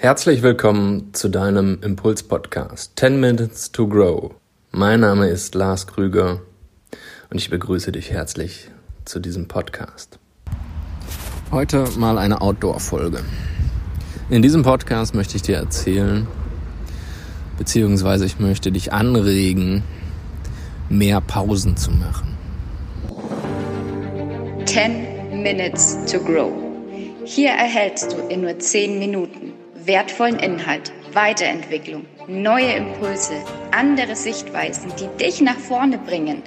Herzlich willkommen zu deinem Impuls-Podcast 10 Minutes to Grow. Mein Name ist Lars Krüger und ich begrüße dich herzlich zu diesem Podcast. Heute mal eine Outdoor-Folge. In diesem Podcast möchte ich dir erzählen, beziehungsweise ich möchte dich anregen, mehr Pausen zu machen. 10 Minutes to Grow. Hier erhältst du in nur 10 Minuten wertvollen Inhalt, Weiterentwicklung, neue Impulse, andere Sichtweisen, die dich nach vorne bringen.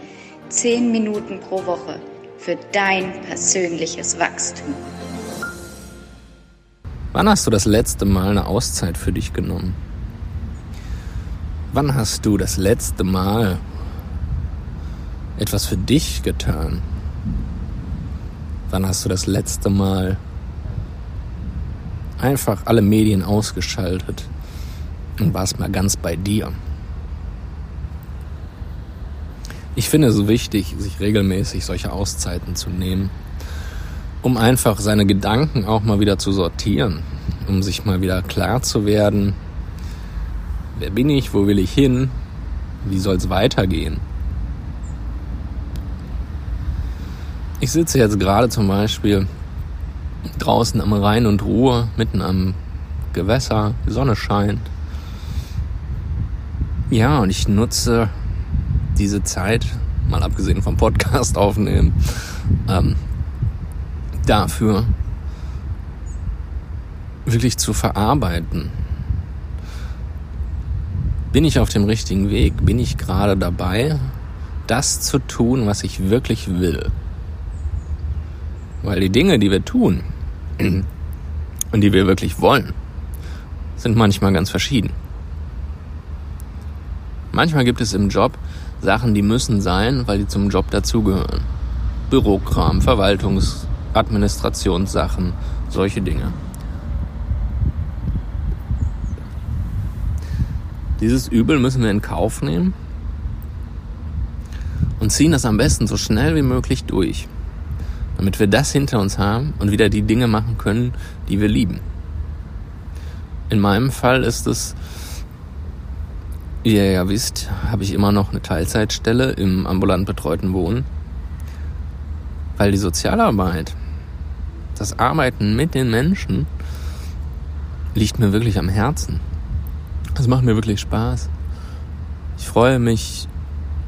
Zehn Minuten pro Woche für dein persönliches Wachstum. Wann hast du das letzte Mal eine Auszeit für dich genommen? Wann hast du das letzte Mal etwas für dich getan? Wann hast du das letzte Mal einfach alle Medien ausgeschaltet und warst mal ganz bei dir. Ich finde es wichtig, sich regelmäßig solche Auszeiten zu nehmen, um einfach seine Gedanken auch mal wieder zu sortieren, um sich mal wieder klar zu werden, wer bin ich, wo will ich hin, wie soll es weitergehen. Ich sitze jetzt gerade zum Beispiel draußen am Rhein und Ruhr, mitten am Gewässer, die Sonne scheint. Ja, und ich nutze diese Zeit, mal abgesehen vom Podcast aufnehmen, ähm, dafür wirklich zu verarbeiten. Bin ich auf dem richtigen Weg? Bin ich gerade dabei, das zu tun, was ich wirklich will? Weil die Dinge, die wir tun und die wir wirklich wollen, sind manchmal ganz verschieden. Manchmal gibt es im Job Sachen, die müssen sein, weil die zum Job dazugehören. Bürokram, Verwaltungs-, Administrationssachen, solche Dinge. Dieses Übel müssen wir in Kauf nehmen und ziehen das am besten so schnell wie möglich durch damit wir das hinter uns haben und wieder die Dinge machen können, die wir lieben. In meinem Fall ist es, wie ihr ja wisst, habe ich immer noch eine Teilzeitstelle im ambulant betreuten Wohnen, weil die Sozialarbeit, das Arbeiten mit den Menschen, liegt mir wirklich am Herzen. Das macht mir wirklich Spaß. Ich freue mich,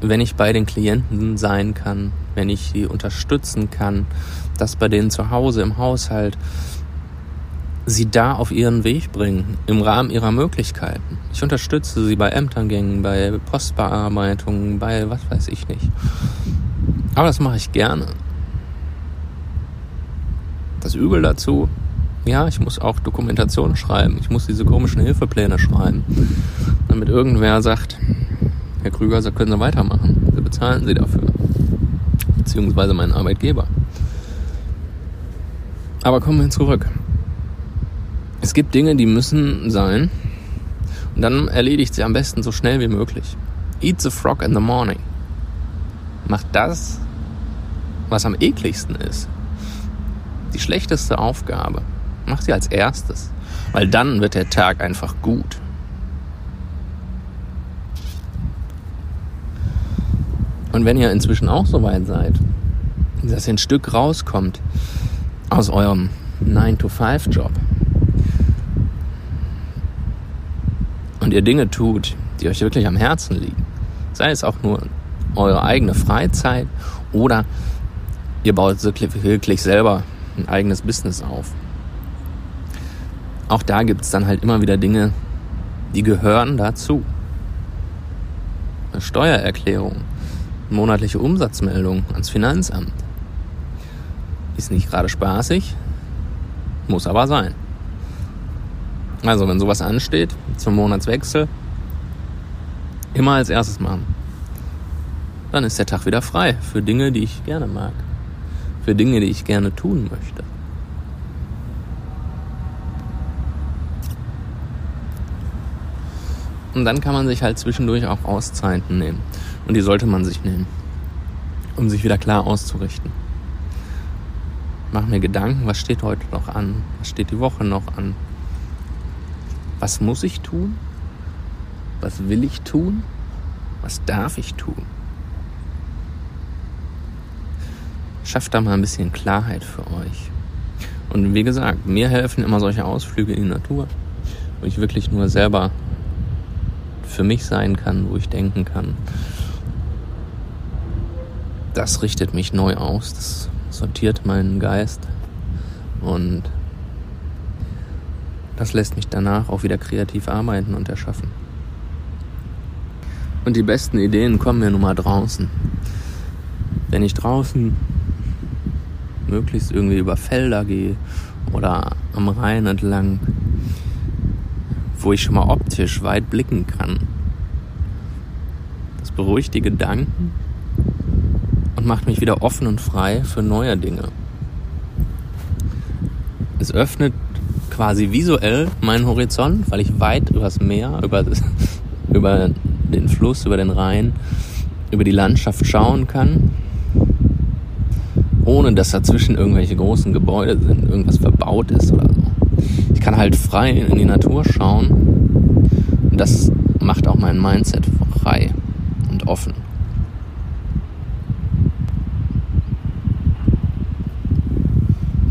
wenn ich bei den Klienten sein kann, wenn ich sie unterstützen kann, das bei denen zu Hause im Haushalt sie da auf ihren Weg bringen, im Rahmen ihrer Möglichkeiten. Ich unterstütze sie bei Ämtergängen, bei Postbearbeitungen, bei was weiß ich nicht. Aber das mache ich gerne. Das Übel dazu, ja, ich muss auch Dokumentation schreiben. Ich muss diese komischen Hilfepläne schreiben. Damit irgendwer sagt, Herr Krüger, Sie können Sie weitermachen. Sie bezahlen Sie dafür beziehungsweise meinen Arbeitgeber. Aber kommen wir zurück. Es gibt Dinge, die müssen sein. Und dann erledigt sie am besten so schnell wie möglich. Eat the frog in the morning. Macht das, was am ekligsten ist. Die schlechteste Aufgabe. Macht sie als erstes. Weil dann wird der Tag einfach gut. Und wenn ihr inzwischen auch so weit seid, dass ihr ein Stück rauskommt aus eurem 9-to-5-Job und ihr Dinge tut, die euch wirklich am Herzen liegen, sei es auch nur eure eigene Freizeit oder ihr baut wirklich selber ein eigenes Business auf. Auch da gibt es dann halt immer wieder Dinge, die gehören dazu. Eine Steuererklärung, monatliche Umsatzmeldung ans Finanzamt. Ist nicht gerade spaßig, muss aber sein. Also, wenn sowas ansteht, zum Monatswechsel, immer als erstes machen. Dann ist der Tag wieder frei für Dinge, die ich gerne mag. Für Dinge, die ich gerne tun möchte. Und dann kann man sich halt zwischendurch auch Auszeiten nehmen. Und die sollte man sich nehmen, um sich wieder klar auszurichten. Mach mir Gedanken, was steht heute noch an? Was steht die Woche noch an? Was muss ich tun? Was will ich tun? Was darf ich tun? Schafft da mal ein bisschen Klarheit für euch. Und wie gesagt, mir helfen immer solche Ausflüge in die Natur, wo ich wirklich nur selber für mich sein kann, wo ich denken kann. Das richtet mich neu aus, das sortiert meinen Geist und das lässt mich danach auch wieder kreativ arbeiten und erschaffen. Und die besten Ideen kommen mir nun mal draußen. Wenn ich draußen möglichst irgendwie über Felder gehe oder am Rhein entlang, wo ich schon mal optisch weit blicken kann. Das beruhigt die Gedanken und macht mich wieder offen und frei für neue Dinge. Es öffnet quasi visuell meinen Horizont, weil ich weit übers Meer, über, über den Fluss, über den Rhein, über die Landschaft schauen kann, ohne dass dazwischen irgendwelche großen Gebäude sind, irgendwas verbaut ist oder so. Ich kann halt frei in die Natur schauen und das macht auch mein Mindset frei und offen.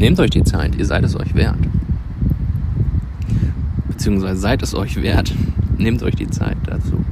Nehmt euch die Zeit, ihr seid es euch wert beziehungsweise seid es euch wert. Nehmt euch die Zeit dazu.